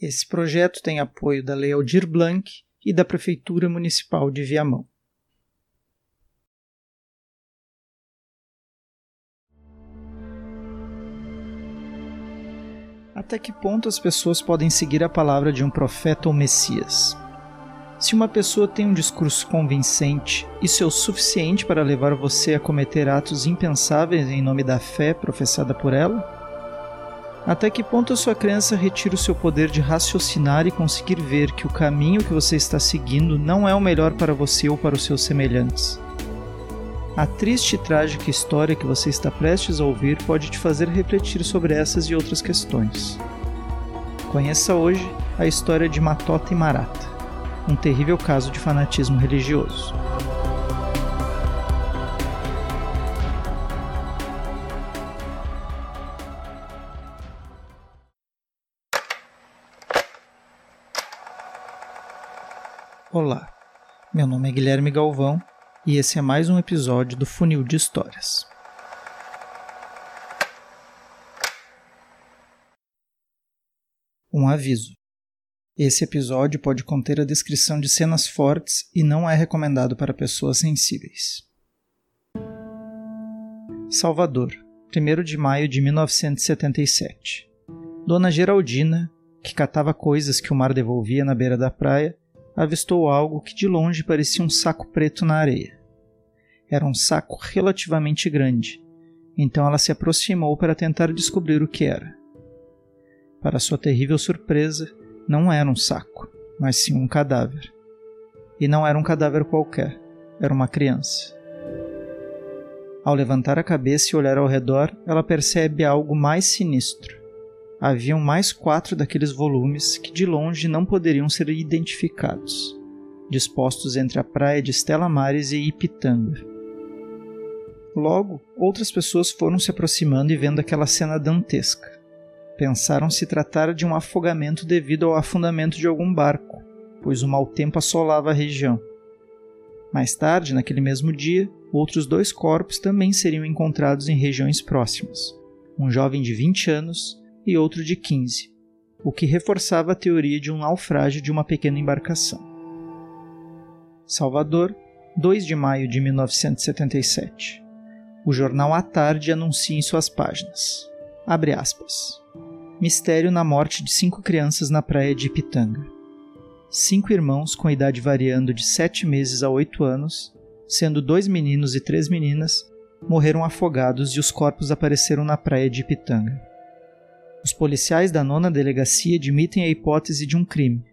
Esse projeto tem apoio da Lei Aldir Blanc e da Prefeitura Municipal de Viamão. Até que ponto as pessoas podem seguir a palavra de um profeta ou Messias? Se uma pessoa tem um discurso convincente, isso é o suficiente para levar você a cometer atos impensáveis em nome da fé professada por ela? Até que ponto a sua crença retira o seu poder de raciocinar e conseguir ver que o caminho que você está seguindo não é o melhor para você ou para os seus semelhantes? A triste e trágica história que você está prestes a ouvir pode te fazer refletir sobre essas e outras questões. Conheça hoje a história de Matota e Marata um terrível caso de fanatismo religioso. Olá, meu nome é Guilherme Galvão e esse é mais um episódio do Funil de Histórias. Um aviso. Esse episódio pode conter a descrição de cenas fortes e não é recomendado para pessoas sensíveis. Salvador, 1 de maio de 1977. Dona Geraldina, que catava coisas que o mar devolvia na beira da praia, avistou algo que de longe parecia um saco preto na areia. Era um saco relativamente grande, então ela se aproximou para tentar descobrir o que era. Para sua terrível surpresa, não era um saco, mas sim um cadáver. E não era um cadáver qualquer, era uma criança. Ao levantar a cabeça e olhar ao redor, ela percebe algo mais sinistro. Haviam mais quatro daqueles volumes que de longe não poderiam ser identificados, dispostos entre a praia de Estela Mares e Ipitanga. Logo, outras pessoas foram se aproximando e vendo aquela cena dantesca pensaram se tratar de um afogamento devido ao afundamento de algum barco, pois o mau tempo assolava a região. Mais tarde, naquele mesmo dia, outros dois corpos também seriam encontrados em regiões próximas, um jovem de 20 anos e outro de 15, o que reforçava a teoria de um naufrágio de uma pequena embarcação. Salvador, 2 de maio de 1977. O jornal à tarde anuncia em suas páginas. Abre aspas. Mistério na morte de cinco crianças na praia de Ipitanga. Cinco irmãos com idade variando de sete meses a oito anos, sendo dois meninos e três meninas, morreram afogados e os corpos apareceram na praia de Ipitanga. Os policiais da nona delegacia admitem a hipótese de um crime.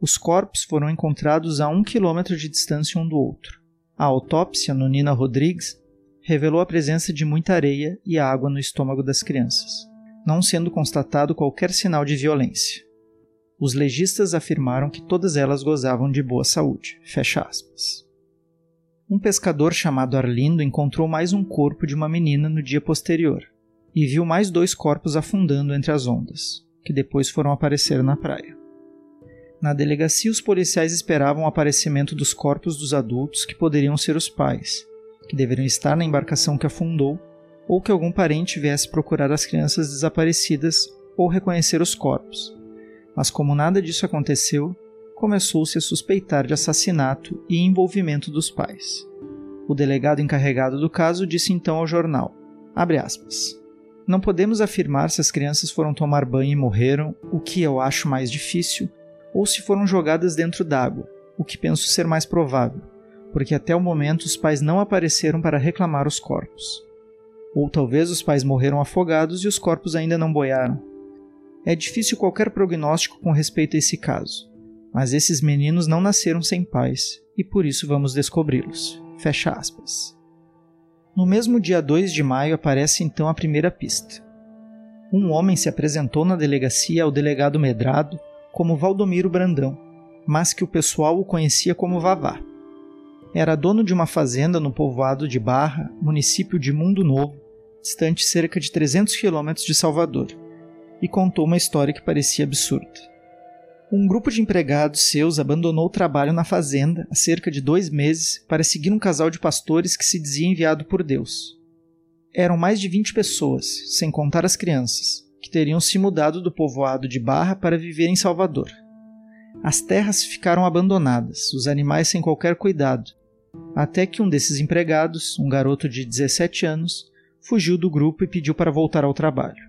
Os corpos foram encontrados a um quilômetro de distância um do outro. A autópsia no Nina Rodrigues revelou a presença de muita areia e água no estômago das crianças não sendo constatado qualquer sinal de violência. Os legistas afirmaram que todas elas gozavam de boa saúde. Fecha aspas. Um pescador chamado Arlindo encontrou mais um corpo de uma menina no dia posterior e viu mais dois corpos afundando entre as ondas, que depois foram aparecer na praia. Na delegacia, os policiais esperavam o aparecimento dos corpos dos adultos que poderiam ser os pais, que deveriam estar na embarcação que afundou ou que algum parente viesse procurar as crianças desaparecidas ou reconhecer os corpos. Mas como nada disso aconteceu, começou-se a suspeitar de assassinato e envolvimento dos pais. O delegado encarregado do caso disse então ao jornal: aspas, Não podemos afirmar se as crianças foram tomar banho e morreram, o que eu acho mais difícil, ou se foram jogadas dentro d'água, o que penso ser mais provável, porque até o momento os pais não apareceram para reclamar os corpos. Ou talvez os pais morreram afogados e os corpos ainda não boiaram. É difícil qualquer prognóstico com respeito a esse caso, mas esses meninos não nasceram sem pais e por isso vamos descobri-los. Fecha aspas. No mesmo dia 2 de maio aparece então a primeira pista. Um homem se apresentou na delegacia ao delegado Medrado como Valdomiro Brandão, mas que o pessoal o conhecia como Vavá. Era dono de uma fazenda no povoado de Barra, município de Mundo Novo, distante cerca de 300 quilômetros de Salvador, e contou uma história que parecia absurda. Um grupo de empregados seus abandonou o trabalho na fazenda há cerca de dois meses para seguir um casal de pastores que se dizia enviado por Deus. Eram mais de 20 pessoas, sem contar as crianças, que teriam se mudado do povoado de Barra para viver em Salvador. As terras ficaram abandonadas, os animais sem qualquer cuidado, até que um desses empregados, um garoto de 17 anos, fugiu do grupo e pediu para voltar ao trabalho.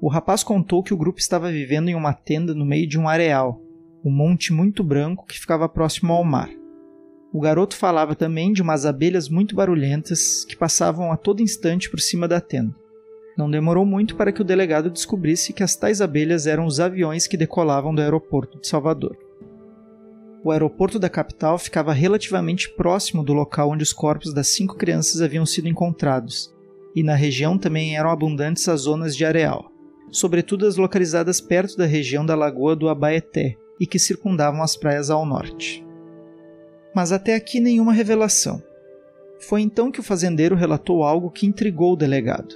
O rapaz contou que o grupo estava vivendo em uma tenda no meio de um areal, um monte muito branco que ficava próximo ao mar. O garoto falava também de umas abelhas muito barulhentas que passavam a todo instante por cima da tenda. Não demorou muito para que o delegado descobrisse que as tais abelhas eram os aviões que decolavam do aeroporto de Salvador. O aeroporto da capital ficava relativamente próximo do local onde os corpos das cinco crianças haviam sido encontrados, e na região também eram abundantes as zonas de areal, sobretudo as localizadas perto da região da lagoa do Abaeté e que circundavam as praias ao norte mas até aqui nenhuma revelação. Foi então que o fazendeiro relatou algo que intrigou o delegado.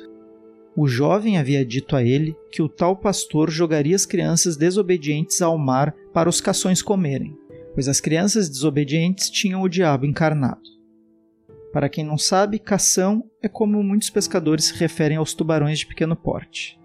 O jovem havia dito a ele que o tal pastor jogaria as crianças desobedientes ao mar para os cações comerem, pois as crianças desobedientes tinham o diabo encarnado. Para quem não sabe, cação é como muitos pescadores se referem aos tubarões de pequeno porte.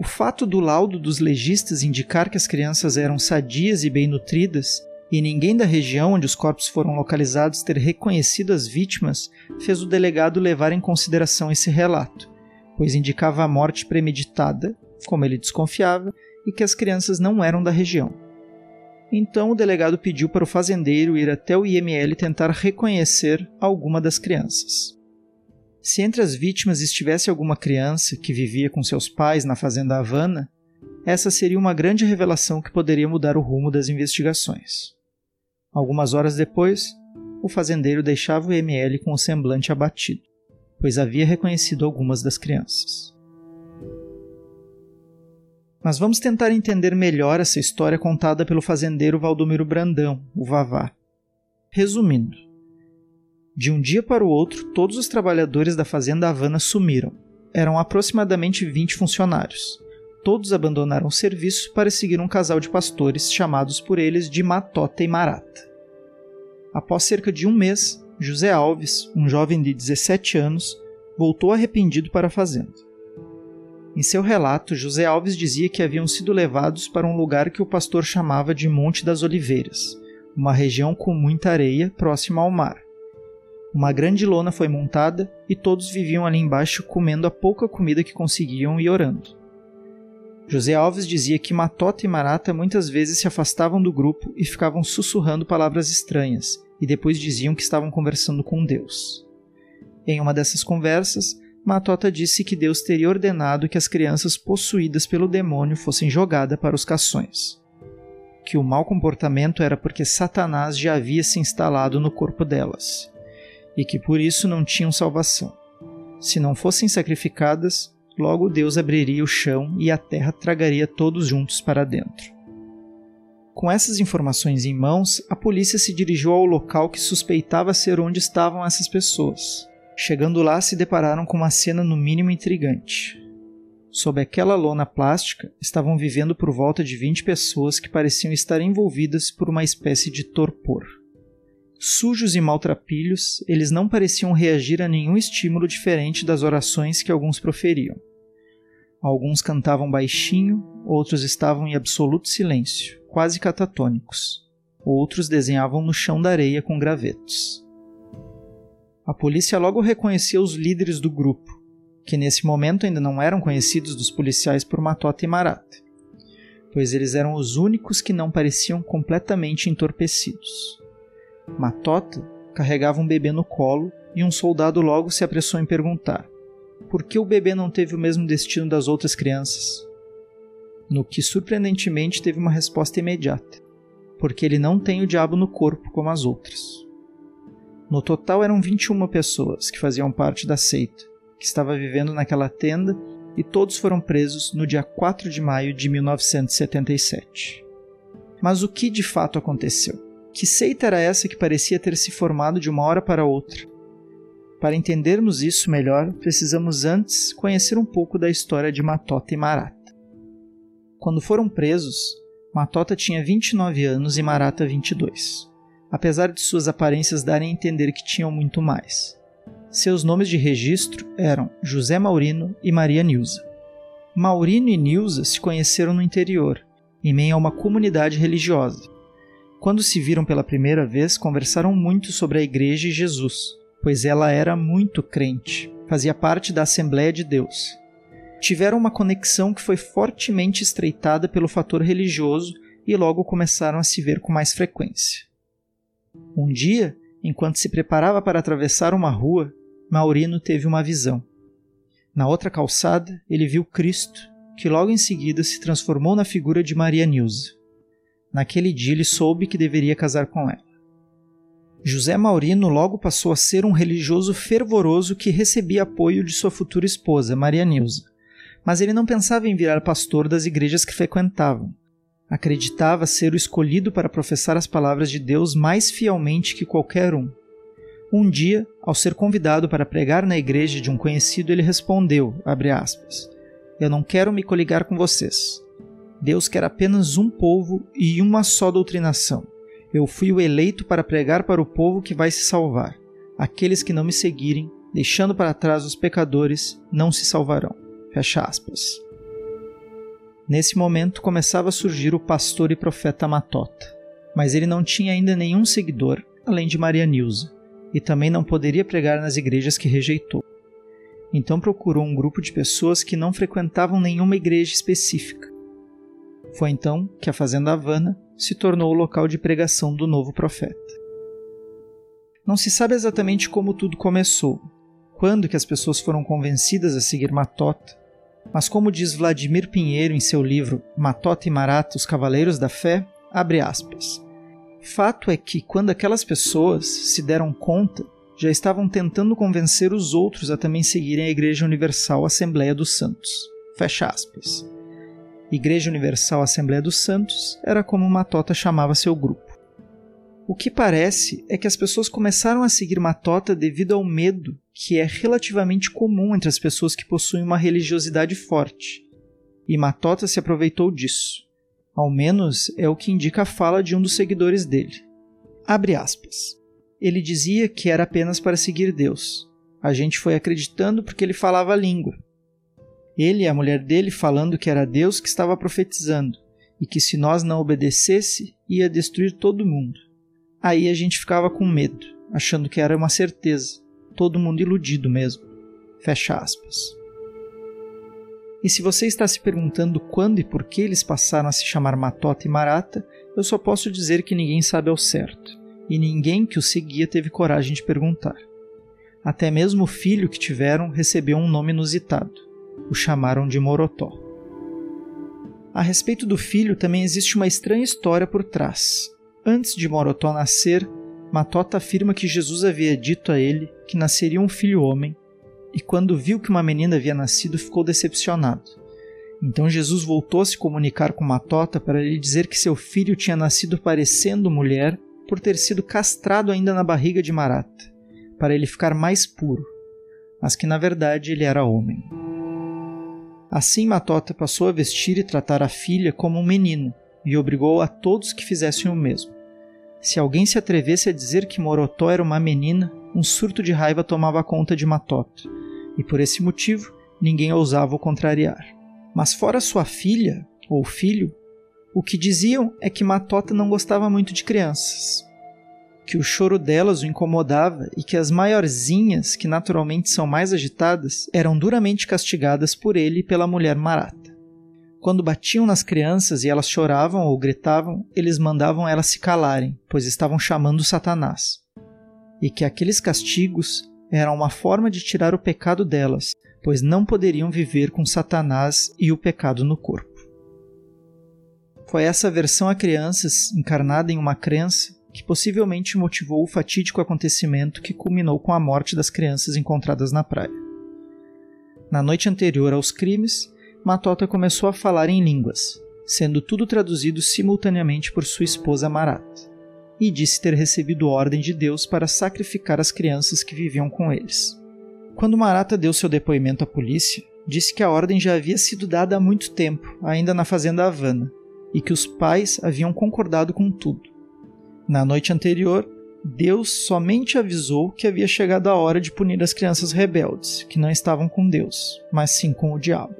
O fato do laudo dos legistas indicar que as crianças eram sadias e bem nutridas e ninguém da região onde os corpos foram localizados ter reconhecido as vítimas fez o delegado levar em consideração esse relato, pois indicava a morte premeditada, como ele desconfiava, e que as crianças não eram da região. Então o delegado pediu para o fazendeiro ir até o IML tentar reconhecer alguma das crianças. Se entre as vítimas estivesse alguma criança que vivia com seus pais na fazenda Havana, essa seria uma grande revelação que poderia mudar o rumo das investigações. Algumas horas depois, o fazendeiro deixava o ML com o semblante abatido, pois havia reconhecido algumas das crianças. Mas vamos tentar entender melhor essa história contada pelo fazendeiro Valdomiro Brandão, o Vavá. Resumindo, de um dia para o outro, todos os trabalhadores da fazenda Havana sumiram. Eram aproximadamente 20 funcionários. Todos abandonaram o serviço para seguir um casal de pastores chamados por eles de Matota e Marata. Após cerca de um mês, José Alves, um jovem de 17 anos, voltou arrependido para a fazenda. Em seu relato, José Alves dizia que haviam sido levados para um lugar que o pastor chamava de Monte das Oliveiras, uma região com muita areia próxima ao mar. Uma grande lona foi montada e todos viviam ali embaixo comendo a pouca comida que conseguiam e orando. José Alves dizia que Matota e Marata muitas vezes se afastavam do grupo e ficavam sussurrando palavras estranhas, e depois diziam que estavam conversando com Deus. Em uma dessas conversas, Matota disse que Deus teria ordenado que as crianças possuídas pelo demônio fossem jogadas para os cações. Que o mau comportamento era porque Satanás já havia se instalado no corpo delas, e que por isso não tinham salvação. Se não fossem sacrificadas, Logo Deus abriria o chão e a terra tragaria todos juntos para dentro. Com essas informações em mãos, a polícia se dirigiu ao local que suspeitava ser onde estavam essas pessoas. Chegando lá, se depararam com uma cena no mínimo intrigante. Sob aquela lona plástica, estavam vivendo por volta de 20 pessoas que pareciam estar envolvidas por uma espécie de torpor. Sujos e maltrapilhos, eles não pareciam reagir a nenhum estímulo diferente das orações que alguns proferiam. Alguns cantavam baixinho, outros estavam em absoluto silêncio, quase catatônicos. Outros desenhavam no chão da areia com gravetos. A polícia logo reconheceu os líderes do grupo, que nesse momento ainda não eram conhecidos dos policiais por Matota e Marata, pois eles eram os únicos que não pareciam completamente entorpecidos. Matota carregava um bebê no colo e um soldado logo se apressou em perguntar: por que o bebê não teve o mesmo destino das outras crianças? No que surpreendentemente teve uma resposta imediata: porque ele não tem o diabo no corpo como as outras. No total eram 21 pessoas que faziam parte da seita, que estava vivendo naquela tenda, e todos foram presos no dia 4 de maio de 1977. Mas o que de fato aconteceu? Que seita era essa que parecia ter se formado de uma hora para outra, para entendermos isso melhor, precisamos antes conhecer um pouco da história de Matota e Marata. Quando foram presos, Matota tinha 29 anos e Marata 22, apesar de suas aparências darem a entender que tinham muito mais. Seus nomes de registro eram José Maurino e Maria Nilza. Maurino e Nilza se conheceram no interior, em meio a uma comunidade religiosa. Quando se viram pela primeira vez, conversaram muito sobre a igreja e Jesus, pois ela era muito crente, fazia parte da Assembleia de Deus. Tiveram uma conexão que foi fortemente estreitada pelo fator religioso e logo começaram a se ver com mais frequência. Um dia, enquanto se preparava para atravessar uma rua, Maurino teve uma visão. Na outra calçada, ele viu Cristo, que logo em seguida se transformou na figura de Maria Nilza. Naquele dia ele soube que deveria casar com ela. José Maurino logo passou a ser um religioso fervoroso que recebia apoio de sua futura esposa, Maria Nilza. Mas ele não pensava em virar pastor das igrejas que frequentavam. Acreditava ser o escolhido para professar as palavras de Deus mais fielmente que qualquer um. Um dia, ao ser convidado para pregar na igreja de um conhecido, ele respondeu, aspas, Eu não quero me coligar com vocês. Deus quer apenas um povo e uma só doutrinação. Eu fui o eleito para pregar para o povo que vai se salvar. Aqueles que não me seguirem, deixando para trás os pecadores, não se salvarão. Fecha aspas. Nesse momento começava a surgir o pastor e profeta Matota, mas ele não tinha ainda nenhum seguidor, além de Maria Nilza e também não poderia pregar nas igrejas que rejeitou. Então procurou um grupo de pessoas que não frequentavam nenhuma igreja específica. Foi então que a Fazenda Havana se tornou o local de pregação do novo profeta. Não se sabe exatamente como tudo começou, quando que as pessoas foram convencidas a seguir Matota, mas como diz Vladimir Pinheiro em seu livro Matota e Marata, os Cavaleiros da Fé, abre aspas, Fato é que, quando aquelas pessoas se deram conta, já estavam tentando convencer os outros a também seguirem a Igreja Universal Assembleia dos Santos. Fecha aspas. Igreja Universal Assembleia dos Santos era como Matota chamava seu grupo. O que parece é que as pessoas começaram a seguir Matota devido ao medo que é relativamente comum entre as pessoas que possuem uma religiosidade forte. E Matota se aproveitou disso. Ao menos é o que indica a fala de um dos seguidores dele. Abre aspas. Ele dizia que era apenas para seguir Deus. A gente foi acreditando porque ele falava a língua. Ele e a mulher dele falando que era Deus que estava profetizando e que se nós não obedecesse, ia destruir todo mundo. Aí a gente ficava com medo, achando que era uma certeza, todo mundo iludido mesmo. Fecha aspas. E se você está se perguntando quando e por que eles passaram a se chamar Matota e Marata, eu só posso dizer que ninguém sabe ao certo, e ninguém que o seguia teve coragem de perguntar. Até mesmo o filho que tiveram recebeu um nome inusitado. O chamaram de Morotó. A respeito do filho também existe uma estranha história por trás. Antes de Morotó nascer, Matota afirma que Jesus havia dito a ele que nasceria um filho homem e quando viu que uma menina havia nascido, ficou decepcionado. Então Jesus voltou a se comunicar com Matota para lhe dizer que seu filho tinha nascido parecendo mulher por ter sido castrado ainda na barriga de Marata, para ele ficar mais puro, mas que na verdade ele era homem. Assim Matota passou a vestir e tratar a filha como um menino e obrigou a todos que fizessem o mesmo. Se alguém se atrevesse a dizer que Morotó era uma menina, um surto de raiva tomava conta de Matota e por esse motivo ninguém ousava o contrariar. Mas fora sua filha, ou filho, o que diziam é que Matota não gostava muito de crianças, que o choro delas o incomodava e que as maiorzinhas, que naturalmente são mais agitadas, eram duramente castigadas por ele e pela mulher Marata. Quando batiam nas crianças e elas choravam ou gritavam, eles mandavam elas se calarem, pois estavam chamando Satanás. E que aqueles castigos era uma forma de tirar o pecado delas, pois não poderiam viver com Satanás e o pecado no corpo. Foi essa versão a crianças, encarnada em uma crença, que possivelmente motivou o fatídico acontecimento que culminou com a morte das crianças encontradas na praia. Na noite anterior aos crimes, Matota começou a falar em línguas, sendo tudo traduzido simultaneamente por sua esposa Marata e disse ter recebido ordem de Deus para sacrificar as crianças que viviam com eles. Quando Marata deu seu depoimento à polícia, disse que a ordem já havia sido dada há muito tempo, ainda na fazenda Havana, e que os pais haviam concordado com tudo. Na noite anterior, Deus somente avisou que havia chegado a hora de punir as crianças rebeldes, que não estavam com Deus, mas sim com o diabo.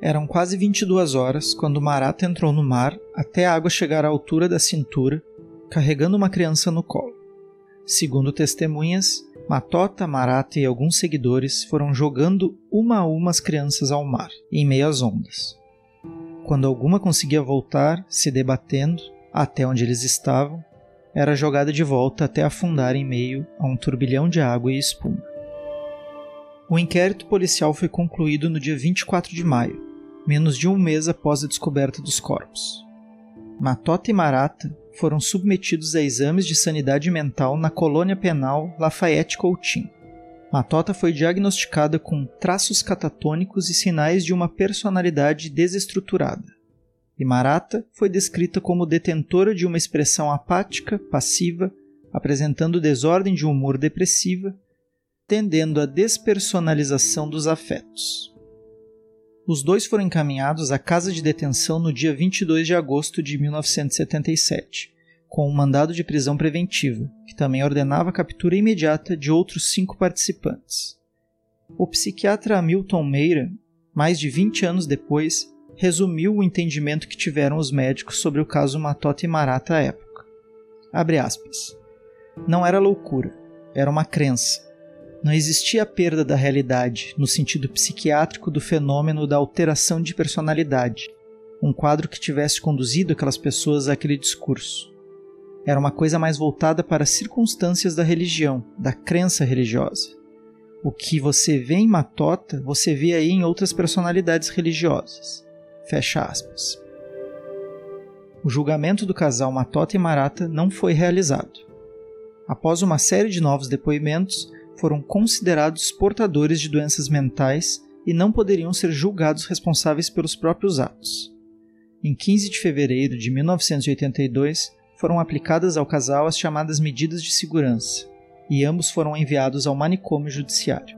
Eram quase 22 horas quando Marata entrou no mar até a água chegar à altura da cintura, carregando uma criança no colo. Segundo testemunhas, Matota, Marata e alguns seguidores foram jogando uma a uma as crianças ao mar, em meio às ondas. Quando alguma conseguia voltar, se debatendo, até onde eles estavam, era jogada de volta até afundar em meio a um turbilhão de água e espuma. O inquérito policial foi concluído no dia 24 de maio, menos de um mês após a descoberta dos corpos. Matota e Marata foram submetidos a exames de sanidade mental na colônia penal Lafayette Coutinho. Matota foi diagnosticada com traços catatônicos e sinais de uma personalidade desestruturada. E Marata foi descrita como detentora de uma expressão apática, passiva, apresentando desordem de humor depressiva, tendendo à despersonalização dos afetos. Os dois foram encaminhados à casa de detenção no dia 22 de agosto de 1977, com um mandado de prisão preventiva, que também ordenava a captura imediata de outros cinco participantes. O psiquiatra Hamilton Meira, mais de 20 anos depois, resumiu o entendimento que tiveram os médicos sobre o caso Matota e Marata à época. Abre aspas. Não era loucura, era uma crença, não existia a perda da realidade, no sentido psiquiátrico do fenômeno da alteração de personalidade, um quadro que tivesse conduzido aquelas pessoas àquele discurso. Era uma coisa mais voltada para as circunstâncias da religião, da crença religiosa. O que você vê em Matota, você vê aí em outras personalidades religiosas. Fecha aspas. O julgamento do casal Matota e Marata não foi realizado. Após uma série de novos depoimentos, foram considerados portadores de doenças mentais e não poderiam ser julgados responsáveis pelos próprios atos. Em 15 de fevereiro de 1982, foram aplicadas ao casal as chamadas medidas de segurança, e ambos foram enviados ao manicômio judiciário.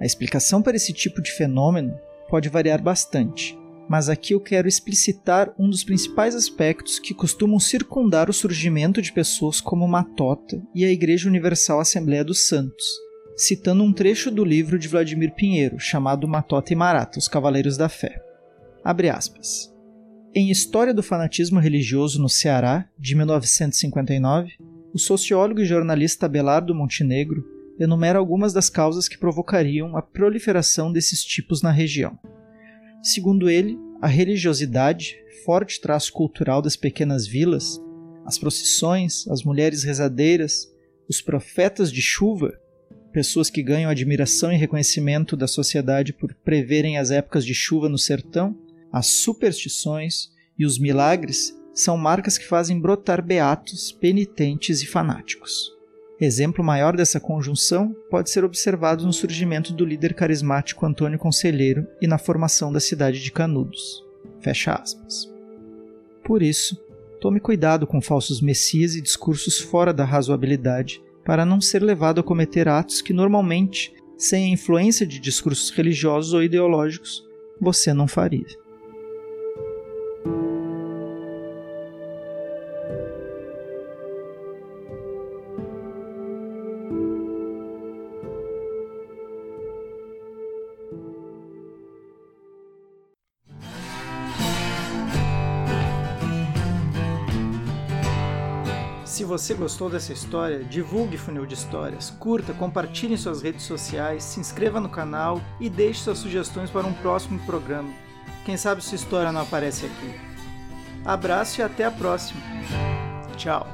A explicação para esse tipo de fenômeno pode variar bastante, mas aqui eu quero explicitar um dos principais aspectos que costumam circundar o surgimento de pessoas como Matota e a Igreja Universal Assembleia dos Santos, citando um trecho do livro de Vladimir Pinheiro chamado Matota e Marata, os Cavaleiros da Fé. Abre aspas. Em História do Fanatismo Religioso no Ceará, de 1959, o sociólogo e jornalista Abelardo Montenegro enumera algumas das causas que provocariam a proliferação desses tipos na região. Segundo ele, a religiosidade, forte traço cultural das pequenas vilas, as procissões, as mulheres rezadeiras, os profetas de chuva, pessoas que ganham admiração e reconhecimento da sociedade por preverem as épocas de chuva no sertão, as superstições e os milagres são marcas que fazem brotar beatos, penitentes e fanáticos. Exemplo maior dessa conjunção pode ser observado no surgimento do líder carismático Antônio Conselheiro e na formação da cidade de Canudos. Fecha aspas. Por isso, tome cuidado com falsos messias e discursos fora da razoabilidade para não ser levado a cometer atos que normalmente, sem a influência de discursos religiosos ou ideológicos, você não faria. Se você gostou dessa história, divulgue Funil de Histórias, curta, compartilhe em suas redes sociais, se inscreva no canal e deixe suas sugestões para um próximo programa. Quem sabe sua história não aparece aqui. Abraço e até a próxima. Tchau.